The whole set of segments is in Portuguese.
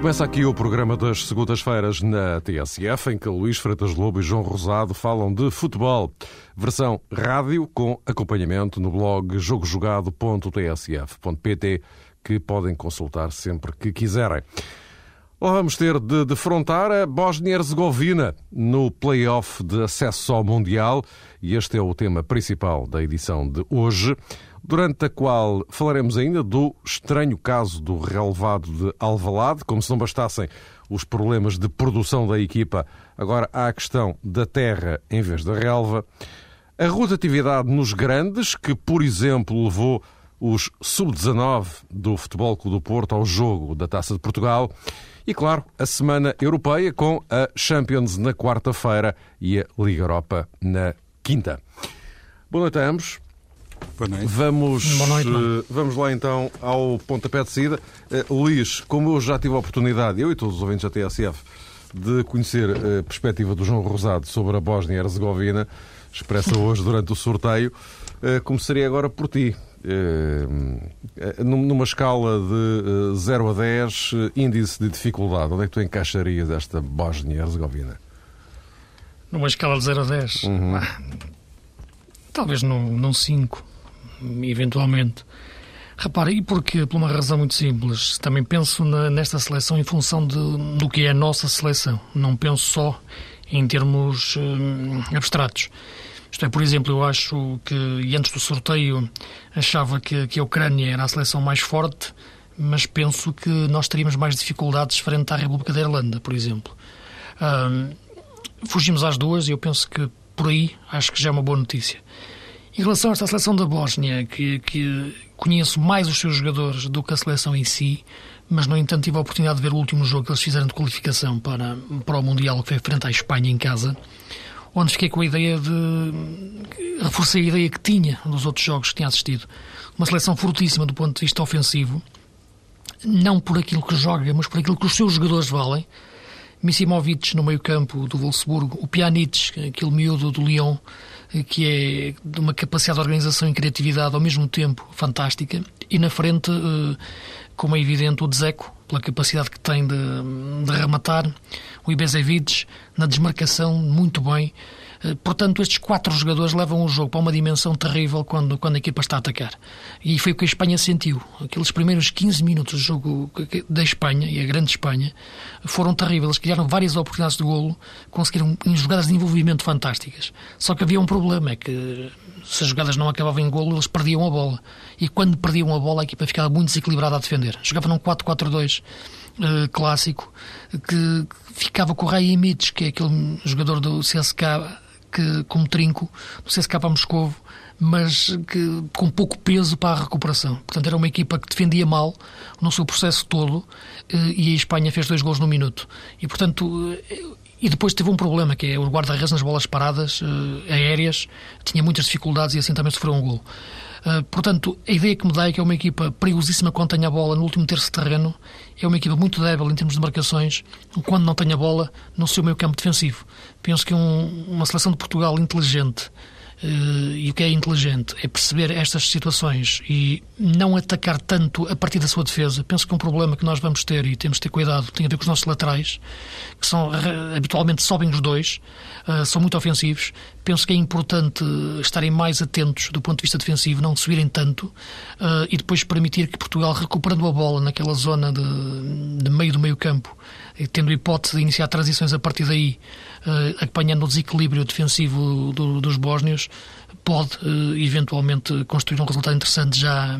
começa aqui o programa das segundas-feiras na TSF, em que Luís Freitas Lobo e João Rosado falam de futebol. Versão rádio com acompanhamento no blog jogojogado.tsf.pt, que podem consultar sempre que quiserem. Lá vamos ter de defrontar a Bósnia-Herzegovina no play-off de acesso ao Mundial, e este é o tema principal da edição de hoje durante a qual falaremos ainda do estranho caso do relevado de Alvalade, como se não bastassem os problemas de produção da equipa, agora há a questão da terra em vez da relva, a rotatividade nos grandes, que, por exemplo, levou os sub-19 do Futebol Clube do Porto ao jogo da Taça de Portugal, e, claro, a Semana Europeia com a Champions na quarta-feira e a Liga Europa na quinta. Boa noite a ambos. Boa noite. Vamos, Boa noite, uh, vamos lá então ao pontapé de saída. Uh, Luís, como eu já tive a oportunidade, eu e todos os ouvintes da TSF, de conhecer a perspectiva do João Rosado sobre a Bósnia e Herzegovina, expressa hoje durante o sorteio, uh, começaria agora por ti. numa escala de 0 a 10, índice de dificuldade, onde é que tu encaixarias esta Bósnia e Herzegovina? Numa escala de 0 a 10? Uhum. Ah, talvez num 5 eventualmente. Repare, e porque? Por uma razão muito simples. Também penso na, nesta seleção em função de, do que é a nossa seleção. Não penso só em termos hum, abstratos. Isto é, por exemplo, eu acho que, e antes do sorteio, achava que, que a Ucrânia era a seleção mais forte, mas penso que nós teríamos mais dificuldades frente à República da Irlanda, por exemplo. Hum, fugimos às duas e eu penso que por aí acho que já é uma boa notícia. Em relação a esta seleção da Bósnia, que, que conheço mais os seus jogadores do que a seleção em si, mas, no entanto, tive a oportunidade de ver o último jogo que eles fizeram de qualificação para, para o Mundial, que foi frente à Espanha em casa, onde fiquei com a ideia de. reforcei a ideia que tinha dos outros jogos que tinha assistido. Uma seleção fortíssima do ponto de vista ofensivo, não por aquilo que joga, mas por aquilo que os seus jogadores valem. Missimovic no meio-campo do Wolfsburgo, o Pjanic, aquele miúdo do Lyon, que é de uma capacidade de organização e criatividade ao mesmo tempo fantástica, e na frente, eh, como é evidente, o Dzeko, pela capacidade que tem de, de rematar, o Ibezevic, na desmarcação, muito bem, eh, portanto, estes quatro jogadores levam o jogo para uma dimensão terrível quando, quando a equipa está a atacar. E foi o que a Espanha sentiu. Aqueles primeiros 15 minutos do jogo da Espanha, e a grande Espanha, foram terríveis. Eles criaram várias oportunidades de golo, conseguiram jogadas de envolvimento fantásticas. Só que havia um problema, é que se as jogadas não acabavam em golo, eles perdiam a bola. E quando perdiam a bola, a equipa ficava muito desequilibrada a defender. Jogava num 4-4-2 uh, clássico, que ficava com o Ray Imites, que é aquele jogador do CSK que, como trinco, do CSKA Moscovo, mas que, com pouco peso para a recuperação. Portanto, era uma equipa que defendia mal no seu processo todo eh, e a Espanha fez dois gols no minuto. E, portanto, eh, e depois teve um problema, que é o guarda-redes nas bolas paradas, eh, aéreas, tinha muitas dificuldades e assim também sofreu um gol. Portanto, a ideia que me dá é que é uma equipa perigosíssima quando tem a bola no último terço de terreno, é uma equipa muito débil em termos de marcações, quando não tem a bola no seu meio campo defensivo. Penso que um, uma seleção de Portugal inteligente Uh, e o que é inteligente é perceber estas situações e não atacar tanto a partir da sua defesa. Penso que um problema que nós vamos ter e temos de ter cuidado tem a ver com os nossos laterais, que são habitualmente sobem os dois, uh, são muito ofensivos. Penso que é importante estarem mais atentos do ponto de vista defensivo, não subirem tanto uh, e depois permitir que Portugal, recuperando a bola naquela zona de, de meio do meio campo, tendo a hipótese de iniciar transições a partir daí, apanhando o desequilíbrio defensivo do, dos bósnios, pode uh, eventualmente construir um resultado interessante já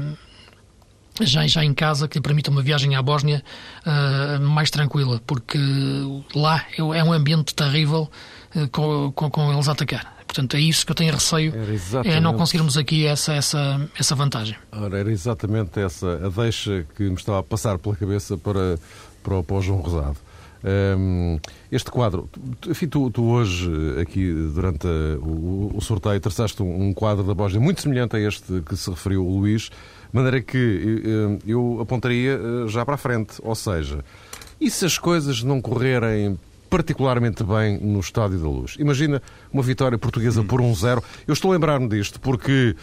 já, já em casa que lhe permita uma viagem à Bósnia uh, mais tranquila, porque lá é, é um ambiente terrível uh, com, com, com, eles a atacar. Portanto, é isso que eu tenho receio, é não conseguirmos aqui essa, essa, essa vantagem. Ora, era exatamente essa a deixa que me estava a passar pela cabeça para, para, para o João Rosado. Um, este quadro, enfim, tu, tu, hoje, aqui durante a, o, o, sorteio, traçaste um, um, quadro da Bósnia muito semelhante a este que se referiu o Luís, de maneira que eu, eu apontaria eh, já para a frente. Ou seja, e se as coisas não correrem particularmente bem no Estádio da Luz. Imagina uma vitória portuguesa por 1-0. Eu estou a lembrar-me disto porque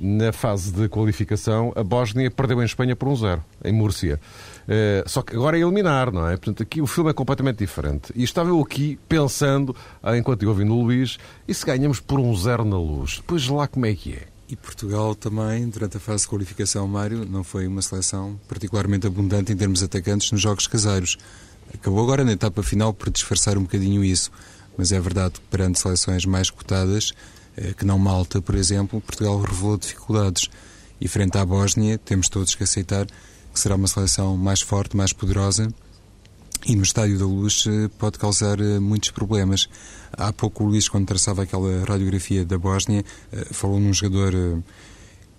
na fase de qualificação a Bósnia perdeu em Espanha por 1-0, em Múrcia. Eh, só que agora é eliminar, não é? Portanto, aqui o filme é completamente diferente. E estava eu aqui pensando, enquanto eu ouvindo o Luís, e se ganhamos por 1-0 na Luz? Depois lá como é que é? E Portugal também, durante a fase de qualificação, Mário, não foi uma seleção particularmente abundante em termos atacantes nos jogos caseiros. Acabou agora na etapa final por disfarçar um bocadinho isso. Mas é verdade que perante seleções mais cotadas, eh, que não Malta, por exemplo, Portugal revelou dificuldades. E frente à Bósnia, temos todos que aceitar que será uma seleção mais forte, mais poderosa e no Estádio da Luz eh, pode causar eh, muitos problemas. Há pouco o Luís, quando traçava aquela radiografia da Bósnia, falou num jogador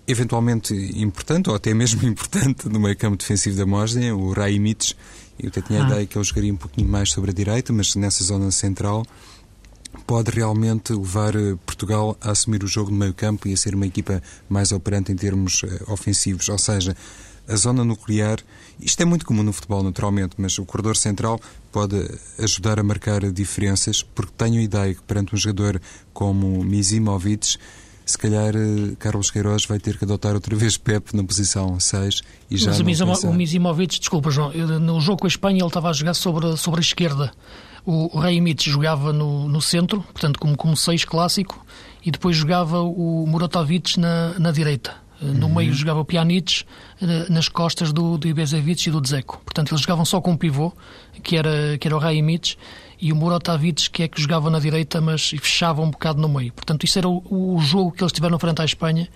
eventualmente importante, ou até mesmo importante, no meio campo defensivo da Bósnia, o Raimic, eu até tinha a ah. ideia que ele jogaria um pouquinho mais sobre a direita, mas nessa zona central pode realmente levar eh, Portugal a assumir o jogo no meio campo e a ser uma equipa mais operante em termos ofensivos. Ou seja, a zona nuclear, isto é muito comum no futebol naturalmente, mas o corredor central pode ajudar a marcar diferenças, porque tenho a ideia que perante um jogador como Mizimovic, se calhar eh, Carlos Queiroz vai ter que adotar outra vez Pep na posição 6 e já Mas o, Mizimo, o Mizimovic, desculpa João, no jogo com a Espanha ele estava a jogar sobre, sobre a esquerda. O, Raimic jogava no, no centro, portanto como, como 6 clássico, e depois jogava o Murotovic na, na direita. No uhum. meio jogava o Pjanic, eh, nas costas do, do Ibezevic e do Dzeko. Portanto, eles jogavam só com um pivô, que era, que era o Raimic, e o Murotavic, que é que jogava na direita, mas fechava um bocado no meio. Portanto, isso era o, o jogo que eles tiveram frente à Espanha,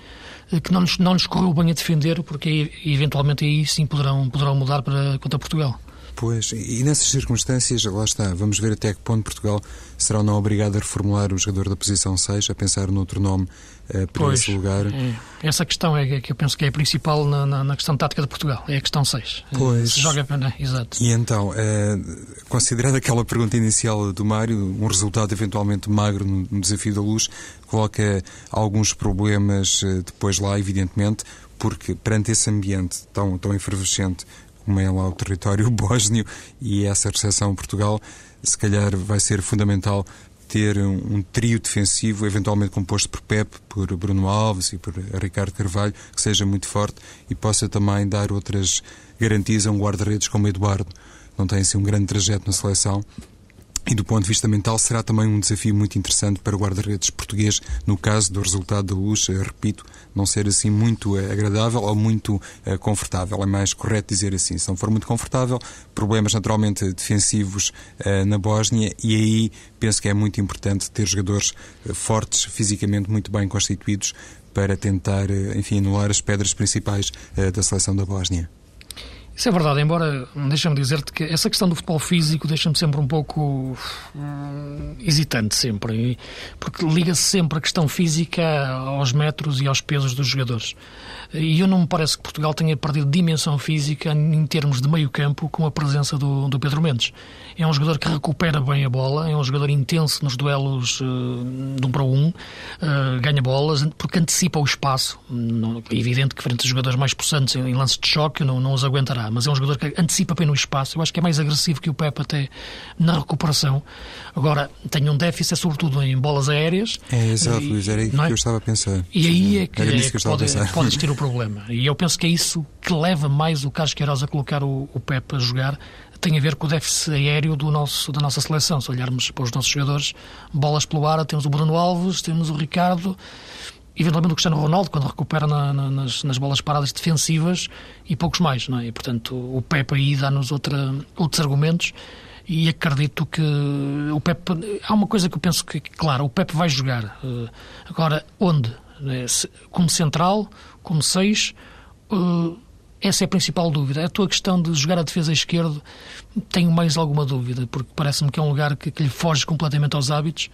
eh, que não nos, não nos correu bem a defender, porque eventualmente aí sim poderão, poderão mudar para, contra Portugal. Pois, e nessas circunstâncias, lá está, vamos ver até que ponto Portugal será ou não obrigado a reformular o jogador da posição 6, a pensar noutro nome uh, para pois, esse lugar. É, essa questão é que eu penso que é a principal na, na, na questão tática de Portugal, é a questão 6. Eh, pois. Se joga, né? exato. E então, uh, considerando aquela pergunta inicial do Mário, um resultado eventualmente magro no, no desafio da luz, coloca alguns problemas uh, depois lá, evidentemente, porque perante esse ambiente tão, tão efervescente como é lá o território bósnio e essa recepção Portugal, se calhar vai ser fundamental ter um, um, trio defensivo, eventualmente composto por Pep, por Bruno Alves e por Ricardo Carvalho, que seja muito forte e possa também dar outras garantias a um guarda-redes como Eduardo. Não tem assim um grande trajeto na seleção, e do ponto de vista mental será também um desafio muito interessante para o guarda-redes português, no caso do resultado da luz, eh, repito, não ser assim muito eh, agradável ou muito uh, confortável. É mais correto dizer assim. Se não for muito confortável, problemas naturalmente defensivos na Bósnia e aí penso que é muito importante ter jogadores fortes, fisicamente muito bem constituídos para tentar, enfim, anular as pedras principais da seleção da Bósnia. Isso é verdade, embora deixa-me dizer-te que essa questão do futebol físico deixa-me sempre um pouco hum, hesitante sempre, porque liga-se sempre a questão física aos metros e aos pesos dos jogadores. E eu não me parece que Portugal tenha perdido dimensão física em termos de meio campo com a presença do, do Pedro Mendes. É um jogador que recupera bem a bola, é um jogador intenso nos duelos uh, de um para um, uh, ganha bolas, porque antecipa o espaço. Não, é evidente que frente a jogadores mais possantes em, lances de choque não, não os aguentará, mas é um jogador que antecipa bem no espaço. Eu acho que é mais agressivo que o Pepe até na recuperação. Agora, tem um déficit, sobretudo em bolas aéreas. É, exato, Luís, era aí é? que eu estava a pensar. E aí é que, é que, que pode, pode existir o problema. E eu penso que é isso que leva mais o Carlos Queiroz a colocar o, o Pepe a jogar, tem a ver com o déficit aéreo do nosso, da nossa seleção. Se olharmos para os nossos jogadores, bolas pelo ar, temos o Bruno Alves, temos o Ricardo, eventualmente o Cristiano Ronaldo, quando recupera na, na, nas, nas, bolas paradas defensivas, e poucos mais. Não é? E, portanto, o Pepe aí dá-nos outros argumentos. E acredito que o Pepe. Há uma coisa que eu penso que, claro, o Pepe vai jogar. Eh, agora, onde? É? Como central, como seis, uh, essa é a principal dúvida. A tua questão de jogar a defesa esquerda, tenho mais alguma dúvida, porque parece-me que é um lugar que, que lhe foge completamente aos hábitos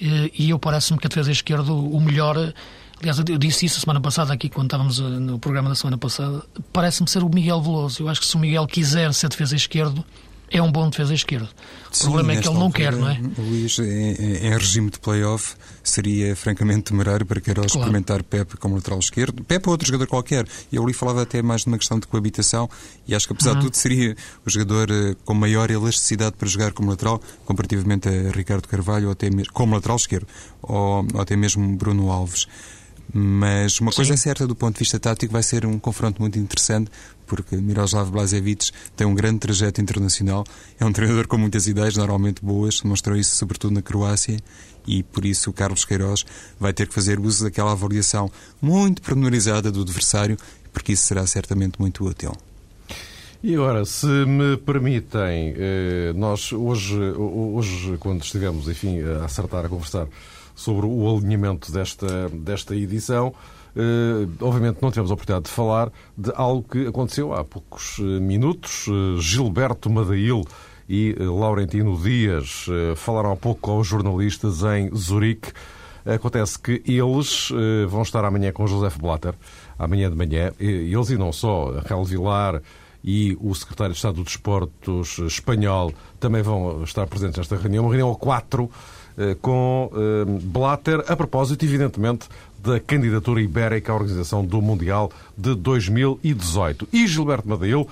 uh, e eu parece-me que a defesa esquerda, o melhor. Aliás, eu disse isso a semana passada aqui, quando estávamos uh, no programa da semana passada. Parece-me ser o Miguel Veloso. Eu acho que se o Miguel quiser ser defesa esquerdo, é um bom defesa esquerdo. O Sim, problema é que ele não altura, quer, não é? Luís, em, em, regime de play-off, seria francamente temerário para Queiroz claro. experimentar Pepe como lateral esquerdo. Pepe ou outro jogador qualquer. Eu ali falava até mais de uma questão de coabitação e acho que, apesar uhum. de tudo, seria o jogador uh, com maior elasticidade para jogar como lateral, comparativamente a Ricardo Carvalho, ou até mesmo, como lateral esquerdo, ou, ou até mesmo Bruno Alves. Mas uma coisa Sim. é certa, do ponto de vista tático, vai ser um confronto muito interessante, porque Miroslav Blazevic tem um grande trajeto internacional, é um treinador com muitas ideias, normalmente boas, mostrou isso sobretudo na Croácia, e por isso o Carlos Queiroz vai ter que fazer uso daquela avaliação muito pormenorizada do adversário, porque isso será certamente muito útil. E agora, se me permitem, eh, nós hoje, hoje quando estivemos, enfim, a acertar, a conversar sobre o alinhamento desta, desta edição. Uh, obviamente não tivemos a oportunidade de falar de algo que aconteceu há poucos uh, minutos. Uh, Gilberto Madail e Laurentino Dias falaram há pouco com os jornalistas em Zurique. Acontece que eles vão estar amanhã com José Blatter, amanhã de manhã. Eles e não só, Raul Vilar e o secretário de Estado dos Desportos espanhol também vão estar presentes nesta reunião. Uma reunião a quatro eh, com eh, Blatter, a propósito, evidentemente, da candidatura ibérica à organização do Mundial de 2018. E Gilberto Madeil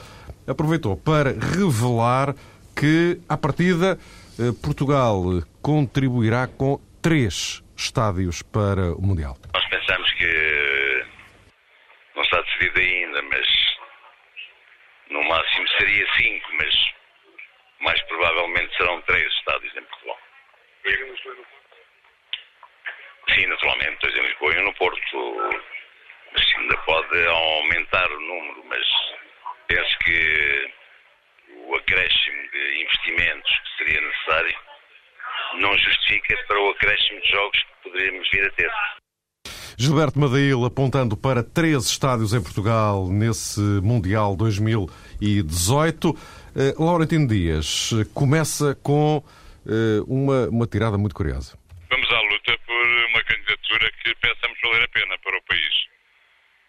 aproveitou para revelar que, à partida, eh, Portugal contribuirá com três estádios para o Mundial. Nós pensamos que não está decidido ainda, mas no máximo seria cinco, mas mais provavelmente serão três estádios em Portugal. Sim, naturalmente, dois em Lisboa e um no Porto. Mas ainda pode aumentar o número, mas penso que o acréscimo de investimentos que seria necessário não justifica para o acréscimo de jogos que poderíamos vir a ter. Gilberto Madeil apontando para três estádios em Portugal nesse Mundial 2018. Uh, Laurentino Dias começa com uma, uma tirada muito curiosa. Vamos à luta por uma candidatura que pensamos valer a pena para o país.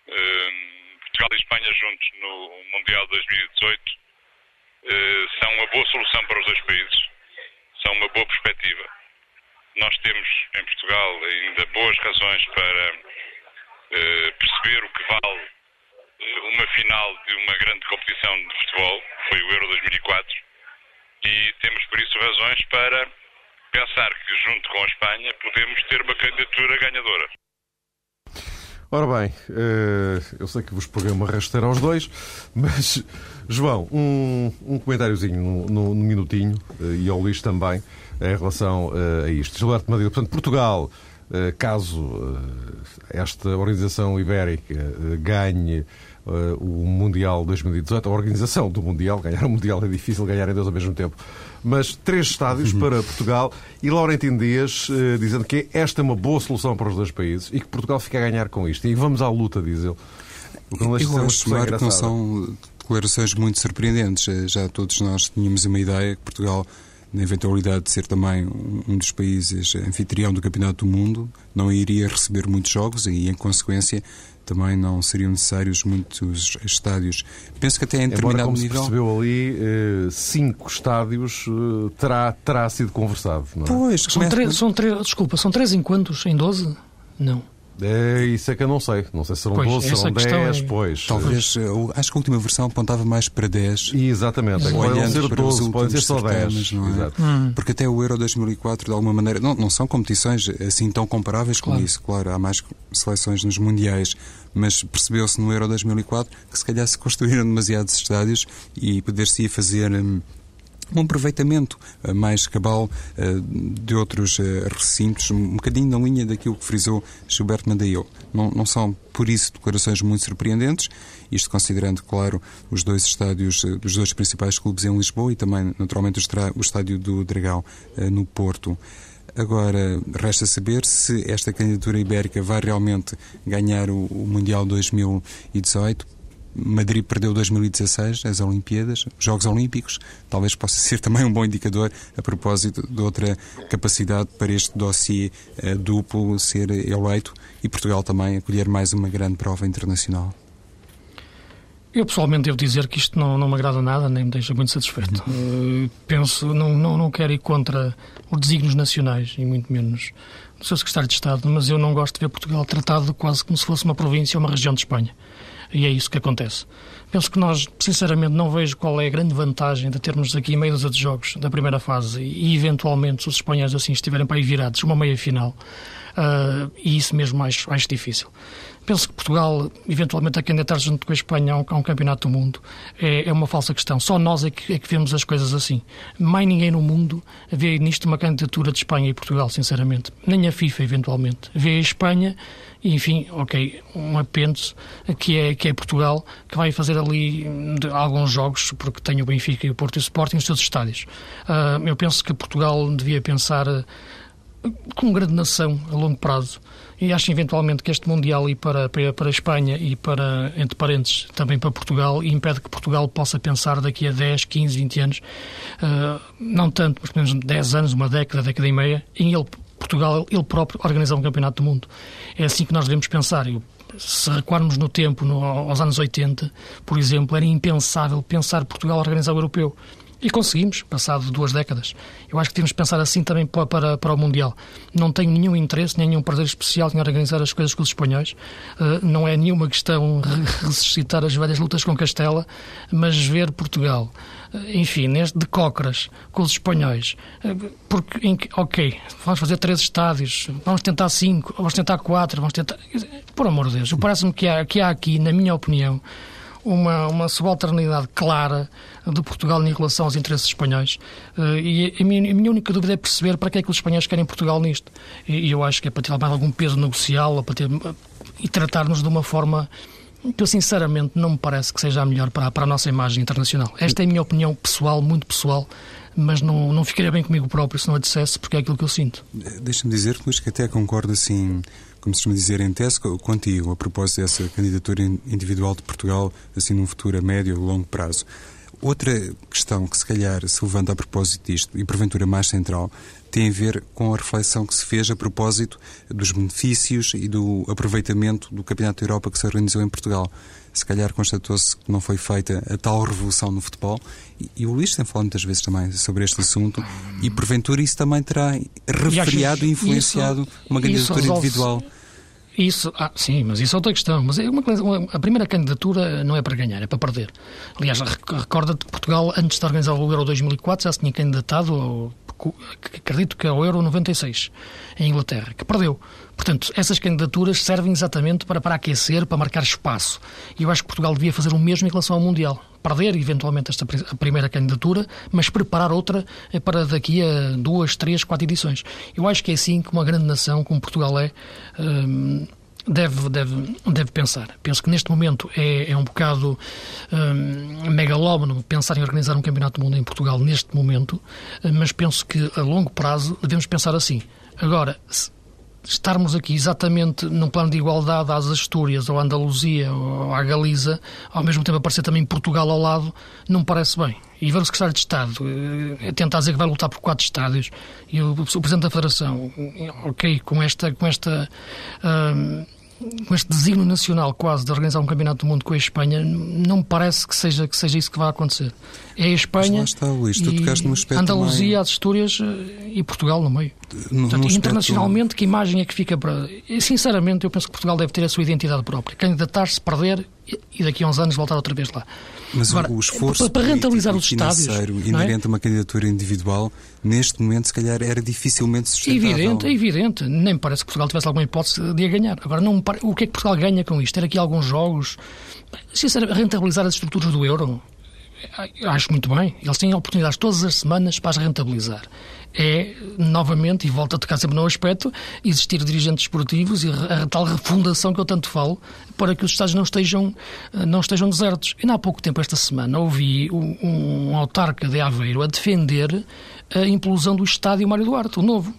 Uh, Portugal e Espanha juntos no Mundial 2018 uh, são uma boa solução para os dois países, são uma boa perspectiva. Nós temos em Portugal ainda boas razões para perceber o que vale uma final de uma grande competição de futebol, foi o Euro 2004, e temos por isso razões para pensar que, junto com a Espanha, podemos ter uma candidatura ganhadora. Ora bem, eh, eu sei que vos paguei uma rasteira aos dois, mas, João, um, um comentáriozinho no, minutinho, eh, e ao Luís também, em relação eh, a isto. Gilberto Madeira, portanto, Portugal, caso esta organização ibérica ganhe uh, o Mundial 2018, a organização do Mundial, ganhar o Mundial é difícil, ganhar em dois ao mesmo tempo, mas três estádios uhum. para Portugal e Laurentino Dias uh, dizendo que esta é uma boa solução para os dois países e que Portugal fica a ganhar com isto. E vamos à luta, diz ele. O que não Eu acho, Marco, que não são declarações muito surpreendentes. Eh, já todos nós tínhamos uma ideia que Portugal na eventualidade de ser também um dos países anfitrião do Campeonato do Mundo, não iria receber muitos jogos e, em consequência, também não seriam necessários muitos estádios. Penso que até em determinado Embora, como nível... se percebeu ali, eh, cinco estádios eh, terá, terá sido conversado, não é? Pois, são, três, são três, desculpa, são três em quantos? Em 12? Não. É, isso é que eu não sei. Não sei se serão pois, 12, serão 10, é... pois. Talvez, eu acho que a última versão apontava mais para 10. Exatamente, é podem ser 12, podem ser só 10. Não é? hum. Porque até o Euro 2004, de alguma maneira, não, não são competições assim tão comparáveis claro. como isso. Claro, há mais seleções nos Mundiais, mas percebeu-se no Euro 2004 que se calhar se construíram demasiados estádios e poder-se ia fazer. Hum, um aproveitamento eh, mais cabal eh, de outros eh, recintos, um bocadinho na linha daquilo que frisou Gilberto Mandail. Não, não são, por isso, declarações muito surpreendentes, isto considerando, claro, os dois estádios dos dois principais clubes em Lisboa e também, naturalmente, o estádio do Dragão no Porto. Agora, resta saber se esta candidatura ibérica vai realmente ganhar o, o Mundial 2018 Madrid perdeu 2016 as Olimpíadas, os Jogos Olímpicos, talvez possa ser também um bom indicador a propósito de outra capacidade para este dossiê uh, duplo ser eleito e Portugal também acolher mais uma grande prova internacional. Eu pessoalmente devo dizer que isto não, não me agrada nada, nem me deixa muito satisfeito. Uh, penso, não, não, não quero ir contra os desígnios nacionais, e muito menos do seu secretário de Estado, mas eu não gosto de ver Portugal tratado quase como se fosse uma província ou uma região de Espanha. E é isso que acontece. Penso que nós, sinceramente, não vejo qual é a grande vantagem de termos aqui meia dúzia de jogos da primeira fase e, eventualmente, se os espanhóis assim estiverem para aí virados, uma meia final. Uh, e isso mesmo mais, mais difícil. Penso que Portugal, eventualmente, a candidatar junto com a Espanha a um, a um campeonato do mundo é, é, uma falsa questão. Só nós é que, é que, vemos as coisas assim. Mais ninguém no mundo vê nisto uma candidatura de Espanha e Portugal, sinceramente. Nem a FIFA, eventualmente. Vê a Espanha enfim, ok, um apêndice que é, que é Portugal, que vai fazer ali alguns jogos, porque tem o Benfica e o Porto e o Sporting nos seus estádios. Uh, eu penso que Portugal devia pensar uh, como grande nação a longo prazo e acho eventualmente que este Mundial e para, para, para a Espanha e para, entre parênteses, também para Portugal, impede que Portugal possa pensar daqui a 10, 15, 20 anos, uh, não tanto, mas pelo menos 10 anos, uma década, década e meia, em ele, Portugal, ele próprio, organizar um campeonato do mundo. É assim que nós devemos pensar. Eu, se recuarmos no tempo, no, aos anos 80, por exemplo, era impensável pensar Portugal organizar o europeu. E conseguimos, passado duas décadas. Eu acho que temos de pensar assim também para, para, para o Mundial. Não tenho nenhum interesse, nenhum prazer especial em organizar as coisas com os espanhóis. Uh, não é nenhuma questão ressuscitar as velhas lutas com Castela, mas ver Portugal, enfim, neste de cócoras com os espanhóis. Uh, porque, em, ok, vamos fazer três estádios, vamos tentar cinco, vamos tentar quatro, vamos tentar. Por amor de Deus, parece-me que há, que há aqui, na minha opinião, uma, uma subalternidade clara de Portugal em relação aos interesses espanhóis. Eh, e a minha, a minha, única dúvida é perceber para que é que os espanhóis querem Portugal nisto. E eu acho que é para ter mais algum peso negocial para ter, e tratar-nos de uma forma que eu sinceramente não me parece que seja a melhor para, para a nossa imagem internacional. Esta é a minha opinião pessoal, muito pessoal, mas não, não ficaria bem comigo próprio se não a dissesse, porque é aquilo que eu sinto. Deixa-me dizer, Luís, que até concordo assim como se chama dizer em tese, contigo, a propósito dessa candidatura individual de Portugal, assim num futuro a médio ou longo prazo. Outra questão que se calhar se levanta a propósito disto, e porventura mais central, tem a ver com a reflexão que se fez a propósito dos benefícios e do aproveitamento do Campeonato da Europa que se organizou em Portugal. Se calhar constatou-se que não foi feita a tal revolução no futebol, e, e o Luís tem falado muitas vezes também sobre este assunto, e porventura isso também terá refriado e influenciado isso, uma candidatura individual. Isso, ah, sim, mas isso é outra questão. Mas é uma, a primeira candidatura não é para ganhar, é para perder. Aliás, recorda-te que Portugal, antes de organizar o Euro 2004, já se tinha candidatado, ao, acredito que ao Euro 96, em Inglaterra, que perdeu. Portanto, essas candidaturas servem exatamente para, para aquecer, para marcar espaço. E eu acho que Portugal devia fazer o mesmo em relação ao Mundial. Perder, eventualmente, esta a primeira candidatura, mas preparar outra eh, para daqui a duas, três, quatro edições. Eu acho que é assim que uma grande nação como Portugal é. Hum, deve, deve, deve pensar. Penso que neste momento é, é um bocado hum, megalómano pensar em organizar um campeonato do mundo em Portugal neste momento, mas penso que a longo prazo devemos pensar assim. Agora, estarmos aqui exatamente num plano de igualdade às Astúrias, ou à Andaluzia, ou à Galiza, ao mesmo tempo aparecer também Portugal ao lado, não me parece bem. E ver o secretário de Estado eh, tentar dizer que vai lutar por quatro estádios, e o, o Presidente da Federação, ok, com esta. Com esta hum, com este desígnio nacional quase de organizar um campeonato do mundo com a Espanha, não me parece que seja, que seja isso que vai acontecer. É a Espanha, está, Luís, tu e Andaluzia, também... as Astúrias eh, e Portugal no meio. Portanto, internacionalmente, que imagem é que fica para... Sinceramente, eu penso que Portugal deve ter a sua identidade própria. Candidatar-se, perder e daqui a uns anos voltar outra vez lá. Mas Agora, o esforço para, rentabilizar os estádios inerente é? a uma candidatura individual, neste momento, se calhar, era dificilmente sustentável. Evidente, é evidente. Nem me parece que Portugal tivesse alguma hipótese de a ganhar. Agora, não pare... o que é que Portugal ganha com isto? Ter aqui alguns jogos, sinceramente, rentabilizar as estruturas do euro? Acho muito bem. Eles têm oportunidades todas as semanas para as rentabilizar é, novamente, e volta a tocar sempre no aspecto, existir dirigentes esportivos e a, tal refundação que eu tanto falo, para que os Estados não estejam, não estejam desertos. E há pouco tempo, esta semana, ouvi um, um autarca de Aveiro a defender a implosão do estádio Mário Duarte, o novo.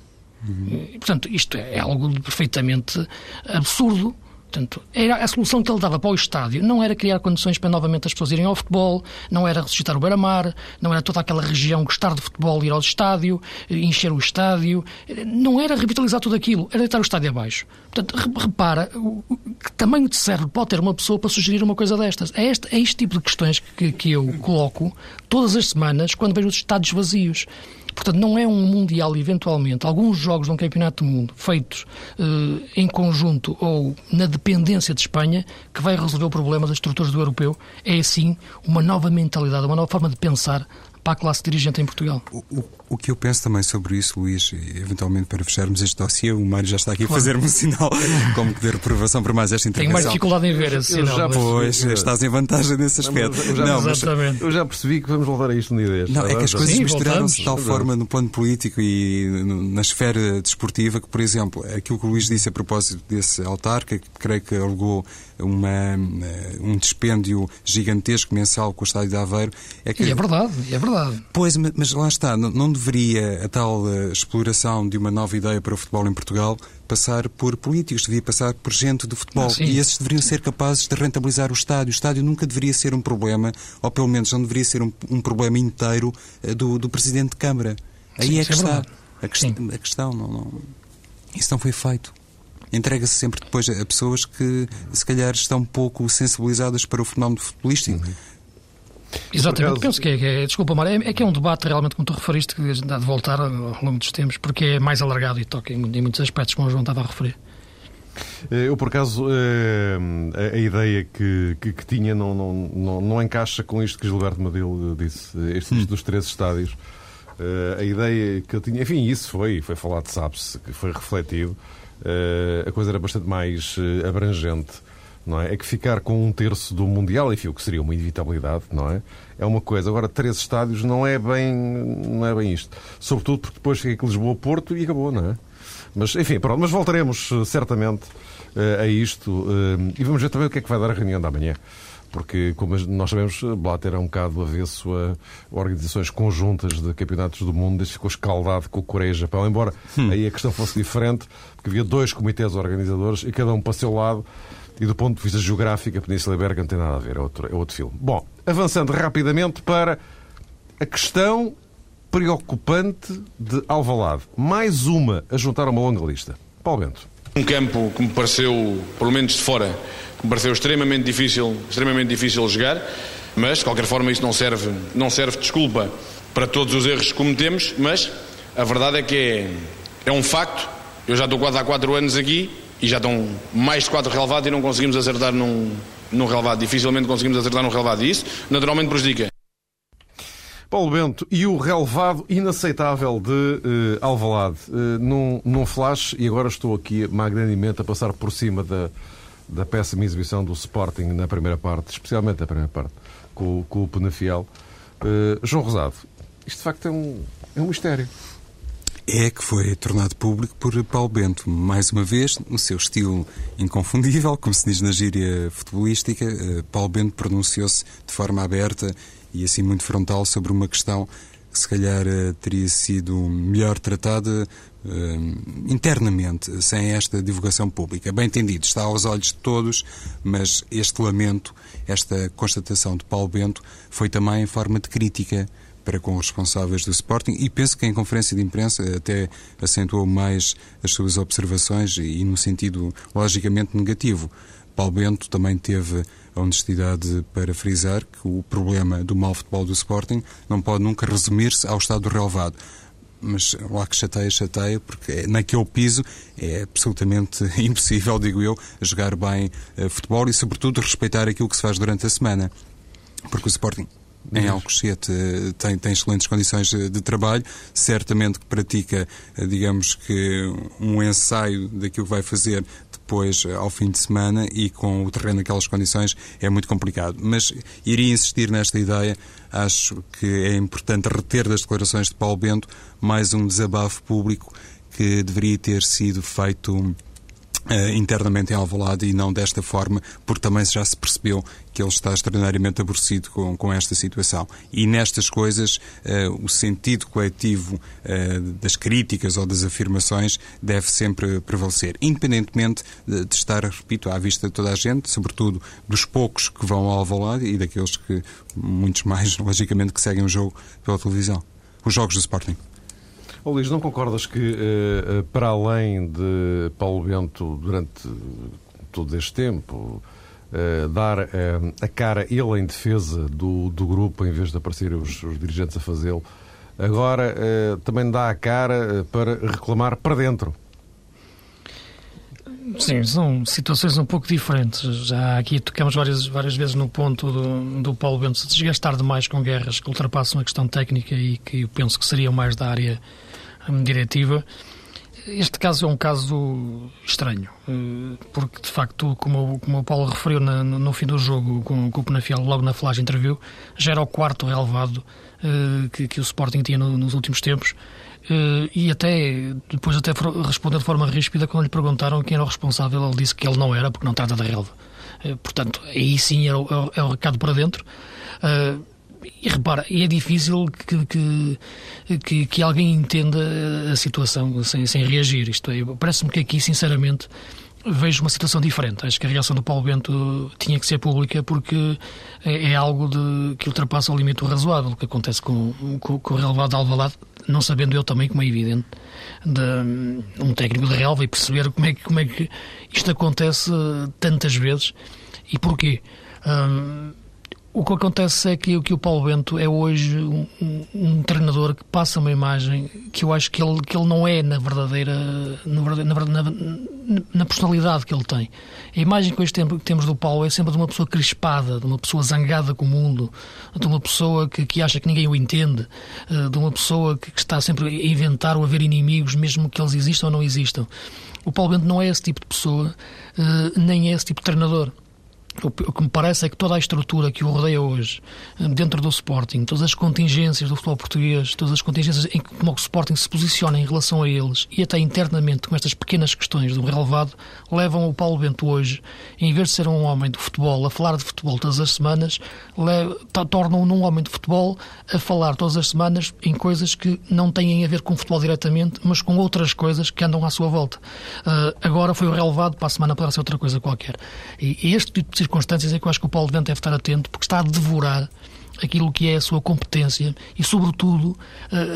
Uhum. E, portanto, isto é algo perfeitamente absurdo Portanto, era a solução que ele dava para o estádio não era criar condições para novamente as pessoas irem ao futebol, não era ressuscitar o Beira-Mar, não era toda aquela região gostar de futebol, ir ao estádio, encher o estádio, não era revitalizar tudo aquilo, era deitar o estádio abaixo. Portanto, repara que tamanho de cérebro pode ter uma pessoa para sugerir uma coisa destas. É este, é este tipo de questões que, que eu coloco todas as semanas quando vejo os estádios vazios. Portanto, não é um Mundial, eventualmente, alguns jogos de um Campeonato do Mundo feitos eh, em conjunto ou na dependência de Espanha que vai resolver o problema das estruturas do europeu. É, sim, uma nova mentalidade, uma nova forma de pensar para a classe dirigente em Portugal. O, o, o, que eu penso também sobre isso, Luís, eventualmente para fecharmos este dossiê, o Mário já está aqui claro. a fazer-me um sinal como que de reprovação para mais esta intervenção. Tenho mais dificuldade em ver esse sinal. Já, pois, estás em vantagem nesse aspecto. Não, eu, já, não, Exatamente. eu já percebi que vamos levar a isto no ideias. Não, é que as coisas misturaram-se de tal forma no plano político e na esfera desportiva que, por exemplo, aquilo que o Luís disse a propósito desse autarca, que creio que alegou uma, eh, um dispêndio gigantesco mensal com o Estádio de Aveiro. É que... E é verdade, é verdade. Pois, mas lá está, não deveria a tal eh, exploração de uma nova ideia para o futebol em Portugal passar por políticos, devia passar por gente do futebol. Ah, e esses deveriam ser capazes de rentabilizar o estádio. O estádio nunca deveria ser um problema, ou pelo menos não deveria ser um, um problema inteiro eh, do, do Presidente de Câmara. Aí sim, é que é está a, a, questão. Não, não, isso não foi feito entrega-se sempre depois a pessoas que se calhar estão pouco sensibilizadas para o fenómeno futebolístico. Uhum. Exatamente, penso que é, que é desculpa, Mário, é, é, que é um debate realmente, como tu referiste, que a gente dá de voltar ao longo dos tempos, porque é mais alargado e toca em, em muitos aspectos, como o João estava a referir. Eh, eu, por acaso, eh, a, a ideia que, que, que, tinha não, não, não, não, encaixa com isto que Gilberto Madil disse, este hum. dos três estádios. Eh, a ideia que eu tinha, enfim, isso foi, foi falado, sabe-se, que foi refletido. Uh, a coisa era bastante mais uh, abrangente. Não é? é que ficar com um terço do Mundial, enfim, o que seria uma inevitabilidade, não é? É uma coisa. Agora, três estádios não é bem, não é bem isto. Sobretudo porque depois fica aqui Lisboa-Porto e acabou, não é? Mas, enfim, pronto. Mas voltaremos uh, certamente a isto e vamos ver também o que é que vai dar a reunião da manhã porque, como nós sabemos, Blatter é um bocado avesso a organizações conjuntas de campeonatos do mundo, desde ficou escaldado com o Coreia e Japão, embora hum. aí a questão fosse diferente, porque havia dois comitês organizadores e cada um para o seu lado, e do ponto de vista geográfico, a Península Ibérica não tem nada a ver, é outro, é outro filme. Bom, avançando rapidamente para a questão preocupante de Alvalade. Mais uma a juntar a uma longa lista. Paulo Bento. Um campo que me pareceu, pelo menos de fora, me pareceu extremamente difícil, extremamente difícil jogar, mas de qualquer forma isso não serve, não serve desculpa para todos os erros que cometemos, mas a verdade é que é, é um facto. Eu já estou quase há quatro anos aqui e já estão mais de quatro relevados e não conseguimos acertar num, num relevado. Dificilmente conseguimos acertar num relevado. E isso naturalmente prejudica. Paulo Bento, e o relevado inaceitável de uh, Alvalade, uh, num, num flash, e agora estou aqui magnanimamente a passar por cima da, da péssima exibição do Sporting na primeira parte, especialmente na primeira parte, com, com o Penafiel. Uh, João Rosado, isto de facto é um, é um mistério. É que foi tornado público por Paulo Bento, mais uma vez, no seu estilo inconfundível, como se diz na gíria futebolística. Uh, Paulo Bento pronunciou-se de forma aberta e assim muito frontal sobre uma questão que se calhar uh, teria sido melhor tratada internamente, sem esta divulgação pública. Bem entendido, está aos olhos de todos, mas este lamento, esta constatação de Paulo Bento, foi também em forma de crítica para com os responsáveis do Sporting e penso que em conferência de imprensa até acentuou mais as suas observações e no sentido logicamente negativo. Paulo Bento também teve a honestidade para frisar que o problema do mau futebol do Sporting não pode nunca resumir-se ao estado do relevado mas lá que chateia, chateia, porque naquele piso é absolutamente impossível, digo eu, jogar bem uh, futebol e, sobretudo, respeitar aquilo que se faz durante a semana. Porque o Sporting em Alcochete eh, tem, tem excelentes condições de trabalho, certamente que pratica, eh, digamos que, um ensaio daquilo que vai fazer depois ao fim de semana e com o terreno naquelas condições é muito complicado. Mas iria insistir nesta ideia, acho que é importante reter das declarações de Paulo Bento mais um desabafo público que deveria ter sido feito internamente em Alvalade e não desta forma, porque também já se percebeu que ele está extraordinariamente aborrecido com, com esta situação. E nestas coisas, uh, o sentido coletivo uh, das críticas ou das afirmações deve sempre prevalecer, independentemente de, de, estar, repito, à vista de toda a gente, sobretudo dos poucos que vão ao Alvalade e daqueles que, muitos mais, logicamente, que seguem o jogo pela televisão. Os jogos do Sporting. Oh, Luís, não concordas que, uh, para além de Paulo Bento, durante todo este tempo, uh, dar a cara ele em defesa do, do grupo, em vez de aparecerem os, os dirigentes a fazê-lo, agora também dá a cara para reclamar para dentro? Sim, são situações um pouco diferentes. Já aqui tocamos várias, várias vezes no ponto do, do Paulo Bento se desgastar demais com guerras que ultrapassam a questão técnica e que eu penso que seriam mais da área diretiva. Este caso é um caso estranho, eh, porque de facto, como, como o Paulo referiu na, no fim do jogo com, com o Penafiel, logo na flash interview, já era o quarto relevado uh, que, que, o Sporting tinha no, nos últimos tempos. Uh, e até depois até respondeu de forma ríspida quando lhe perguntaram quem era o responsável, ele disse que ele não era, porque não trata da relva. Portanto, aí sim é o, é o recado para dentro. E repara, é difícil que, que, que, que, alguém entenda a situação sem, sem reagir. Isto é, parece-me que aqui, sinceramente, vejo uma situação diferente. Acho que a reação do Paulo Bento tinha que ser pública porque é, é algo de, que ultrapassa o limite razoável, que acontece com, com, com o relevado de Alvalade, não sabendo eu também, como é evidente, de um técnico de relva e perceber como é, que, como é que isto acontece tantas vezes e porquê. Hum, o que acontece é que, que o Paulo Bento é hoje um, um, um, treinador que passa uma imagem que eu acho que ele, que ele não é na verdadeira na, na, na, na personalidade que ele tem. A imagem que hoje temos do Paulo é sempre de uma pessoa crispada, de uma pessoa zangada com o mundo, de uma pessoa que, que acha que ninguém o entende, eh, de uma pessoa que, que está sempre a inventar ou a ver inimigos, mesmo que eles existam ou não existam. O Paulo Bento não é esse tipo de pessoa, eh, nem é esse tipo de treinador. O que me parece é que toda a estrutura que o rodeia hoje, dentro do Sporting, todas as contingências do futebol português, todas as contingências em como o Sporting se posiciona em relação a eles e até internamente com estas pequenas questões do relevado, levam o Paulo Bento hoje, em vez de ser um homem do futebol, a falar de futebol todas as semanas, tornam-no num homem de futebol a falar todas as semanas em coisas que não têm a ver com futebol diretamente, mas com outras coisas que andam à sua volta. Uh, agora foi o relevado, para a semana poderá ser outra coisa qualquer. E este tipo de circunstâncias é que eu acho que o Paulo Bento deve estar atento, porque está a devorar aquilo que é a sua competência e, sobretudo,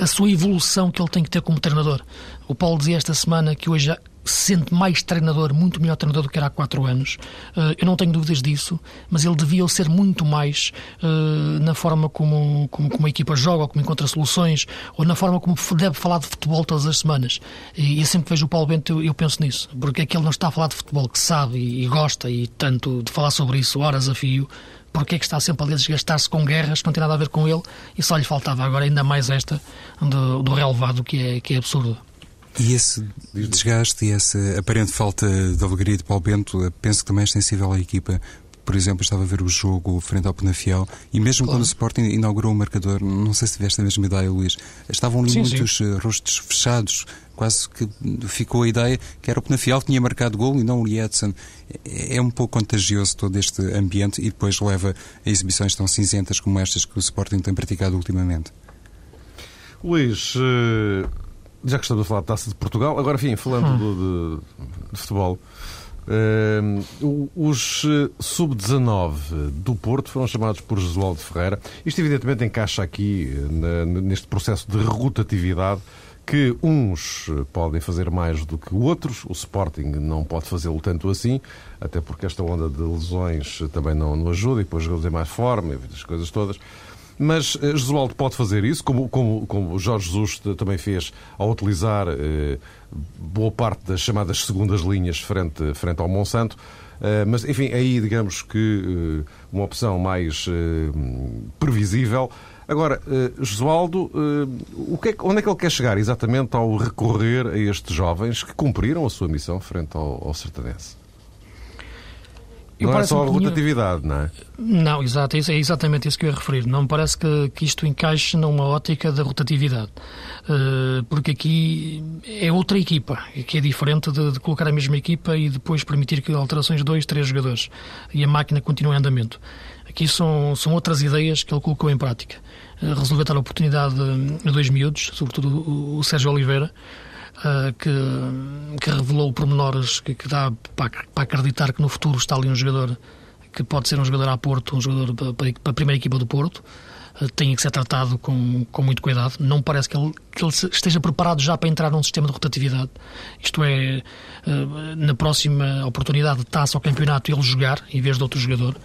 a sua evolução que ele tem que ter como treinador. O Paulo dizia esta semana que hoje se sente mais treinador, muito melhor treinador do que era há quatro anos. Eh, eu não tenho dúvidas disso, mas ele devia ser muito mais eh, na forma como, como, como a equipa joga, como encontra soluções, ou na forma como deve falar de futebol todas as semanas. E eu sempre vejo o Paulo Bento, eu, eu penso nisso, porque é que ele não está a falar de futebol, que sabe e, e gosta, e tanto de falar sobre isso horas a fio, porque é que está sempre a desgastar-se com guerras que não tem nada a ver com ele e só lhe faltava agora ainda mais esta do, do relevado que é, que é absurdo. E esse desgaste e essa aparente falta de alegria de Paulo Bento, penso que também é sensível à equipa. Por exemplo, estava a ver o jogo frente ao Penafiel e mesmo claro. quando o Sporting inaugurou o marcador, não sei se tiveste a mesma ideia, Luís, estavam ali sim, muitos sim. Eh, rostos fechados, quase que ficou a ideia que era o Penafiel que tinha marcado gol e não o Lietzen. É, é um pouco contagioso todo este ambiente e depois leva a exibições tão cinzentas como estas que o Sporting tem praticado ultimamente. Luís, uh já que estamos a falar de Taça de Portugal, agora, enfim, falando hum. de, de, futebol, uh, os eh, sub-19 do Porto foram chamados por Josualdo Ferreira. Isto, evidentemente, encaixa aqui na, neste processo de rotatividade que uns podem fazer mais do que outros. O Sporting não pode fazê-lo tanto assim, até porque esta onda de lesões também não, não ajuda e depois jogadores em mais forma, as coisas todas. Mas eh, Jesualdo pode fazer isso, como, como, como Jorge Jesus também fez ao utilizar eh, boa parte das chamadas segundas linhas frente, frente ao Monsanto. Uh, mas, enfim, aí digamos que uh, uma opção mais uh, previsível. Agora, Josualdo, é, onde é que ele quer chegar exatamente ao recorrer a estes jovens que cumpriram a sua missão frente ao, ao Sertanense? Não é só a rotatividade, não é? Não, exato, é exatamente isso que eu ia referir. Não me parece que, que isto encaixe numa ótica da rotatividade. Uh, porque aqui é outra equipa, que é diferente de, de, colocar a mesma equipa e depois permitir que alterações de dois, três jogadores e a máquina continue em andamento. Aqui são, são outras ideias que ele colocou em prática. Uh, resolveu dar a oportunidade a dois miúdos, sobretudo o, o Sérgio Oliveira, uh, que, que, revelou pormenores que, que dá para, para, acreditar que no futuro está ali um jogador que pode ser um jogador a Porto, um jogador para, para a primeira equipa do Porto. Uh, tem que ser tratado com, com muito cuidado. Não parece que ele, que ele esteja preparado já para entrar num sistema de rotatividade. Isto é, uh, na próxima oportunidade de taça ao campeonato, ele jogar em vez de outro jogador.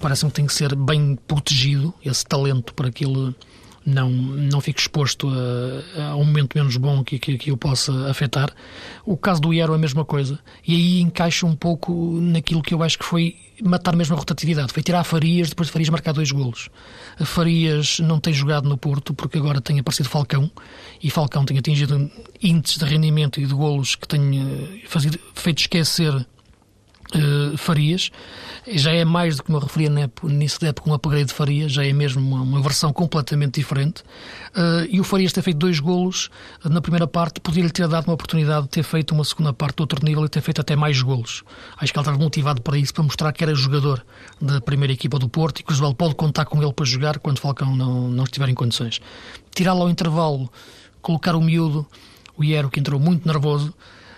Parece-me que tem que ser bem protegido esse talento para que ele não, não fique exposto a, a um momento menos bom que, que, que o possa afetar. O caso do Iero é a mesma coisa. E aí encaixa um pouco naquilo que eu acho que foi matar mesmo a rotatividade. Foi tirar Farias, depois de Farias marcar dois golos. Farias não tem jogado no Porto porque agora tem aparecido Falcão e Falcão tem atingido índices de rendimento e de golos que tem feito esquecer Uh, Farias, já é mais do que me referia nisso da época, um upgrade de Farias, já é mesmo uma, uma versão completamente diferente. Uh, e o Farias ter feito dois golos na primeira parte, podia-lhe ter dado uma oportunidade de ter feito uma segunda parte de outro nível e ter feito até mais golos. Acho que ele estava motivado para isso, para mostrar que era jogador da primeira equipa do Porto e que o Joel pode contar com ele para jogar quando Falcão não, não estiver em condições. Tirá-lo ao intervalo, colocar o miúdo, o Iero, que entrou muito nervoso,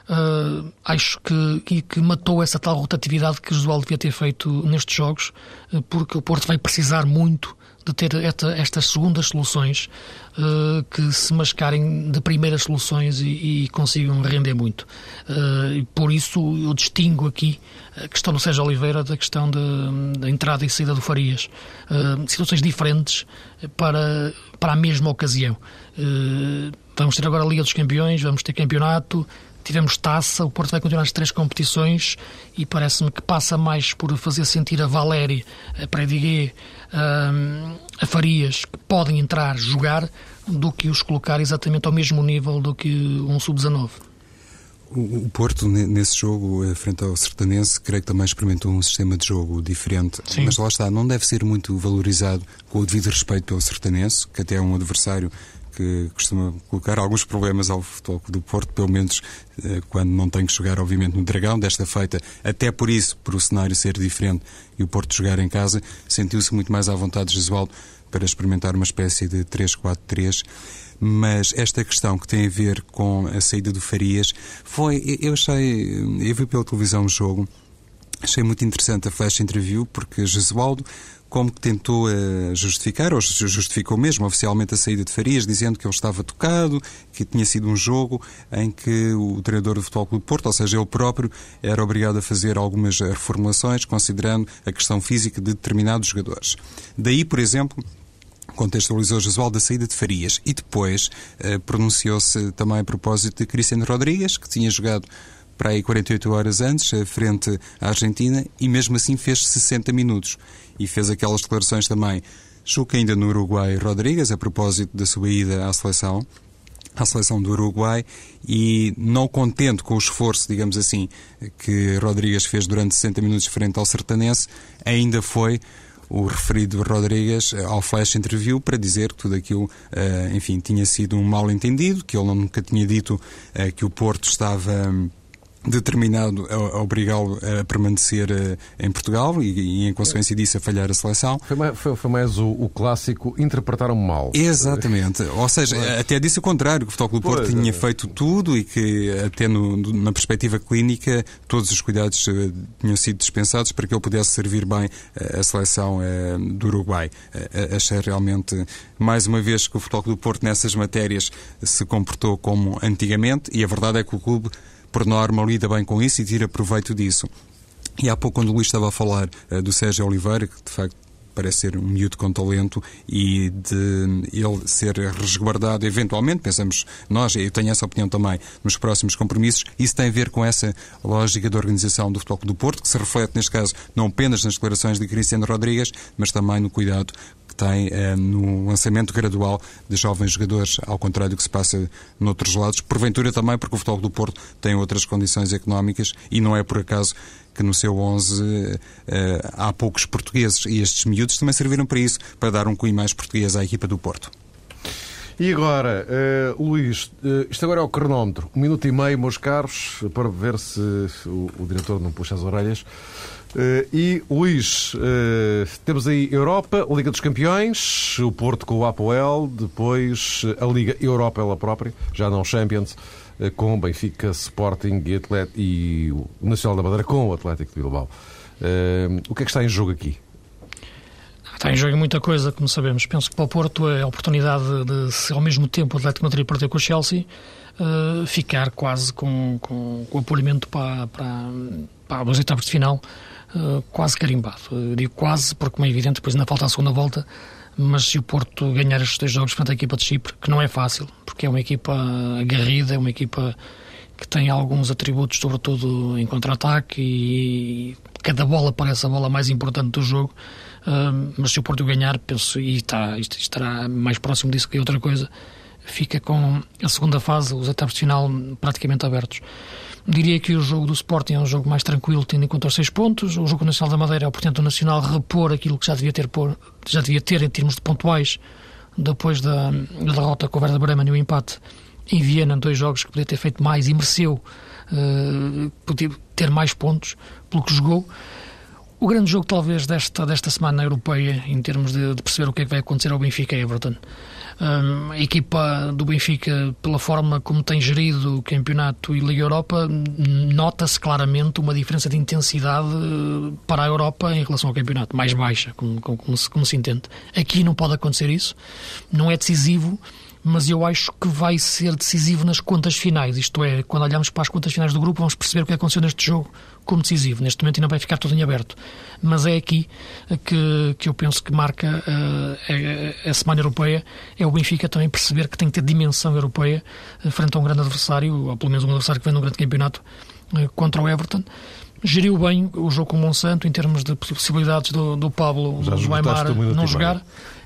Uh, acho que, que matou essa tal rotatividade que o Josual devia ter feito nestes jogos, uh, porque o Porto vai precisar muito de ter esta, estas segundas soluções uh, que se mascarem de primeiras soluções e, e consigam render muito. Uh, por isso eu distingo aqui a questão do Sérgio Oliveira da questão da entrada e saída do Farias. Uh, situações diferentes para, para a mesma ocasião. vamos ter agora a Liga dos Campeões, vamos ter campeonato, tivemos taça, o Porto vai continuar as três competições e parece-me que passa mais por fazer sentir a Valéria, a Prediguet, a Farias, que podem entrar, jogar, do que os colocar exatamente ao mesmo nível do que um sub-19. O Porto, nesse jogo, eh, frente ao Sertanense, creio que também experimentou um sistema de jogo diferente. Sim. Mas lá está, não deve ser muito valorizado com o devido respeito pelo Sertanense, que até é um adversário que costuma colocar alguns problemas ao Futebol do Porto, pelo menos eh, quando não tem que jogar, obviamente, no Dragão. Desta feita, até por isso, por o cenário ser diferente e o Porto jogar em casa, sentiu-se muito mais à vontade, Jesualdo, para experimentar uma espécie de 3-4-3 mas esta questão que tem a ver com a saída do Farias foi, eu achei, eu vi pela televisão o jogo, achei muito interessante a flash interview porque Jesualdo como que tentou uh, justificar, ou justificou mesmo oficialmente a saída de Farias, dizendo que ele estava tocado, que tinha sido um jogo em que o treinador do Futebol Clube Porto, ou seja, ele próprio, era obrigado a fazer algumas reformulações, considerando a questão física de determinados jogadores. Daí, por exemplo, contextualizou Josual da saída de Farias e depois uh, pronunciou-se também a propósito de Cristiano Rodrigues, que tinha jogado para aí 48 horas antes, eh, frente à Argentina, e mesmo assim fez 60 minutos. E fez aquelas declarações também, que ainda no Uruguai, Rodrigues, a propósito da sua ida à seleção, à seleção do Uruguai, e não contente com o esforço, digamos assim, que Rodrigues fez durante 60 minutos frente ao Sertanense, ainda foi o referido Rodrigues eh, ao flash interview para dizer que tudo aquilo, eh, enfim, tinha sido um mal entendido, que ele nunca tinha dito que o Porto estava determinado a, obrigá-lo a permanecer uh, em Portugal e, e, em consequência disso, a falhar a seleção. Foi mais, foi, foi mais o, o, clássico interpretaram mal. Exatamente. Ou seja, Mas... até disse o contrário, que o Futebol Clube Porto tinha é. feito tudo e que, até no, na perspectiva clínica, todos os cuidados uh, tinham sido dispensados para que ele pudesse servir bem uh, a seleção do Uruguai. achei realmente, mais uma vez, que o Futebol Clube Porto nessas matérias se comportou como antigamente e a verdade é que o clube por norma, lida bem com isso e tira proveito disso. E há pouco, quando o Luís estava a falar uh, do Sérgio Oliveira, que de facto parece ser um miúdo com talento e de ele ser resguardado eventualmente, pensamos nós, eu tenho essa opinião também, nos próximos compromissos, isso tem a ver com essa lógica da organização do Futebol do Porto, que se reflete neste caso não apenas nas declarações de Cristiano Rodrigues, mas também no cuidado que tem eh, no lançamento gradual de jovens jogadores, ao contrário do que se passa noutros lados. Porventura também porque o Futebol do Porto tem outras condições económicas e não é por acaso que no seu 11 uh, há poucos portugueses e estes miúdos também serviram para isso, para dar um cunho mais português à equipa do Porto. E agora, uh, Luís, uh, isto agora é o cronómetro. Um minuto e meio, meus caros, para ver se o, o diretor não puxa as orelhas. Uh, e, Luís, temos aí Europa, Liga dos Campeões, o Porto com o Apoel, depois a Liga Europa ela própria, já não Champions, com Benfica, Sporting e, Atlet e o Nacional da Madeira com o Atlético de Bilbao. o que é que está em jogo aqui? Está em jogo muita coisa, como sabemos. Penso que para o Porto é a oportunidade de, se ao mesmo tempo o Atlético Madrid perder com o Chelsea, uh, ficar quase com, com, com apuramento para, para, para as etapas de final, uh, quase carimbado. Eu digo quase, porque, como é evidente, depois ainda falta a segunda volta, mas se o Porto ganhar estes dois jogos frente à equipa de Chipre, que não é fácil, porque é uma equipa aguerrida, é uma equipa que tem alguns atributos, sobretudo em contra-ataque, e cada bola parece a bola mais importante do jogo mas se o Porto ganhar, penso, e está, estará mais próximo disso que outra coisa, fica com a segunda fase, os etapas de final praticamente abertos. Diria que o jogo do Sporting é um jogo mais tranquilo, tendo em conta os seis pontos. O jogo Nacional da Madeira é o portanto o Nacional repor aquilo que já devia ter, por, já devia ter em termos de pontuais depois da, da derrota com o Werder Bremen e o empate em Viena, dois jogos que podia ter feito mais e mereceu uh, poder ter mais pontos pelo que jogou. O grande jogo, talvez, desta, desta semana europeia, em termos de, de perceber o que é que vai acontecer ao Benfica e Everton. A equipa do Benfica, pela forma como tem gerido o campeonato e Liga Europa, nota-se claramente uma diferença de intensidade eh, para a Europa em relação ao campeonato, mais baixa, como, como, como, se, como se entende. Aqui não pode acontecer isso, não é decisivo mas eu acho que vai ser decisivo nas contas finais. Isto é, quando olhamos para as contas finais do grupo, vamos perceber o que aconteceu neste jogo como decisivo. Neste momento ainda vai ficar tudo em aberto. Mas é aqui que, que eu penso que marca uh, a, a, Semana Europeia. É o Benfica também perceber que tem que ter dimensão europeia uh, frente a um grande adversário, ou pelo menos um adversário que vem num grande campeonato uh, contra o Everton geriu bem o jogo com o Monsanto em termos de possibilidades do, do Pablo do Aymar não jogar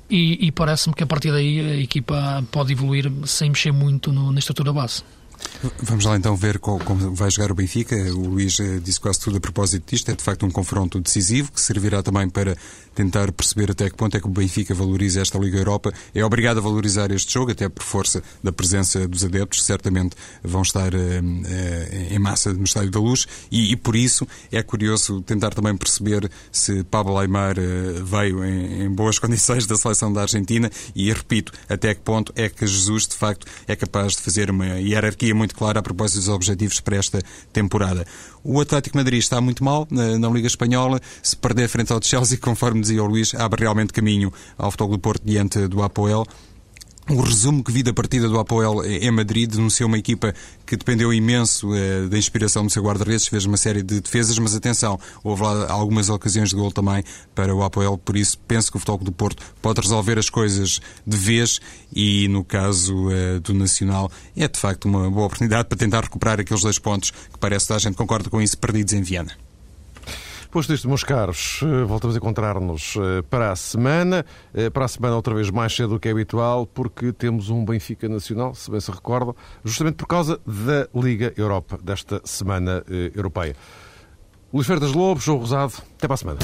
e, e parece-me que a partir daí a equipa pode evoluir sem mexer muito no, na estrutura base. Vamos lá então ver como vai jogar o Benfica. O Luís eh, disse quase tudo a propósito disto. É de facto um confronto decisivo que servirá também para tentar perceber até que ponto é que o Benfica valoriza esta Liga Europa. É obrigado a valorizar este jogo, até por força da presença dos adeptos, que certamente vão estar uh, uh, em massa no Estádio da Luz. E, e, por isso é curioso tentar também perceber se Pablo Aymar veio em, em boas condições da seleção da Argentina. E repito, até que ponto é que Jesus de facto é capaz de fazer uma hierarquia muito clara a propósito dos objetivos para esta temporada. O Atlético Madrid está muito mal na, na, Liga Espanhola. Se perder frente ao Chelsea, conforme dizia o Luís, abre realmente caminho ao Futebol do Porto diante do Apoel. O resumo que vi da partida do Apoel em Madrid denunciou uma equipa que dependeu imenso eh, da inspiração do seu guarda-redes, fez uma série de defesas, mas atenção, houve lá algumas ocasiões de gol também para o Apoel, por isso penso que o Futebol do Porto pode resolver as coisas de vez e no caso eh, do Nacional é de facto uma boa oportunidade para tentar recuperar aqueles dois pontos que parece que a gente concorda com isso, perdidos em Viana. Posto isto, meus caros, eh, voltamos a encontrar-nos eh, para a semana. Eh, para a semana, outra vez mais cedo do que é habitual, porque temos um Benfica Nacional, se bem se recordam, justamente por causa da Liga Europa, desta semana europeia. Luís Ferdas Lobos, João Rosado, até para a semana.